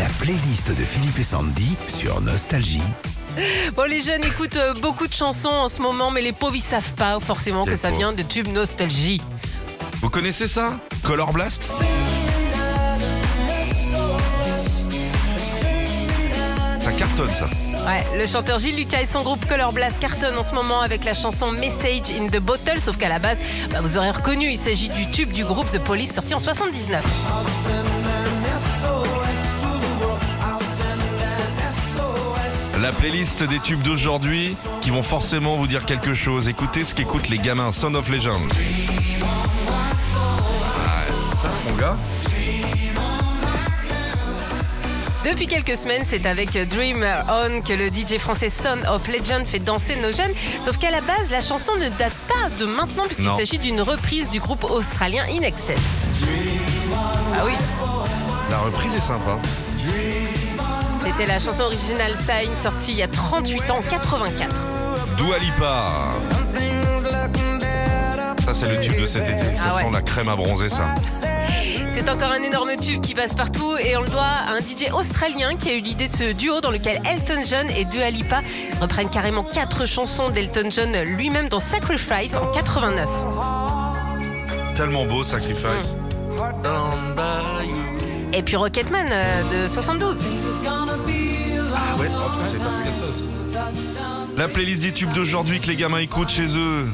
La playlist de Philippe et Sandy sur Nostalgie. Bon, les jeunes écoutent euh, beaucoup de chansons en ce moment, mais les pauvres, ils savent pas forcément que Les ça pauvres. vient de tubes nostalgie. Vous connaissez ça? Color Blast? Ça cartonne ça. Ouais, le chanteur Gilles Lucas et son groupe Color Blast cartonnent en ce moment avec la chanson Message in the Bottle, sauf qu'à la base, bah, vous aurez reconnu, il s'agit du tube du groupe de police sorti en 79. La playlist des tubes d'aujourd'hui qui vont forcément vous dire quelque chose. Écoutez ce qu'écoutent les gamins. Sound of Legend. Ah, ça, mon gars Depuis quelques semaines, c'est avec Dreamer On que le DJ français Son of Legend fait danser nos jeunes. Sauf qu'à la base, la chanson ne date pas de maintenant puisqu'il s'agit d'une reprise du groupe australien In Excess. Ah oui, La reprise est sympa. C'était la chanson originale Sign sortie il y a 38 ans, en 84. Dua Lipa. Ça, c'est le tube de cet été. Ça Ah ouais. sent la crème à bronzer, ça. C'est encore un énorme tube qui passe partout et on le doit à un DJ australien qui a eu l'idée de ce duo dans lequel Elton John et Dua Lipa reprennent carrément quatre chansons d'Elton John lui-même dans Sacrifice en 89. Tellement beau, Sacrifice. You. Et puis Rocketman euh, de 72. Ah ouais, oh, putain, j'ai pas fait ça aussi. La playlist des tubes d'aujourd'hui que les gamins écoutent chez eux.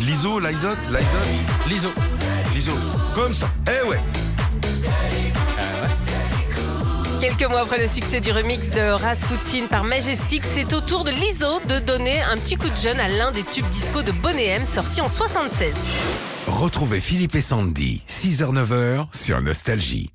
Liso, Lizotte, Lizotte, Liso. Liso. Comme ça. Eh ouais. Quelques mois après le succès du remix de Rasputin par Majestic, c'est au tour de Lizzo de donner un petit coup de jeune à l'un des tubes disco de Bonnet M sorti en 76. Retrouvez Philippe et Sandy, 6h-9h sur Nostalgie.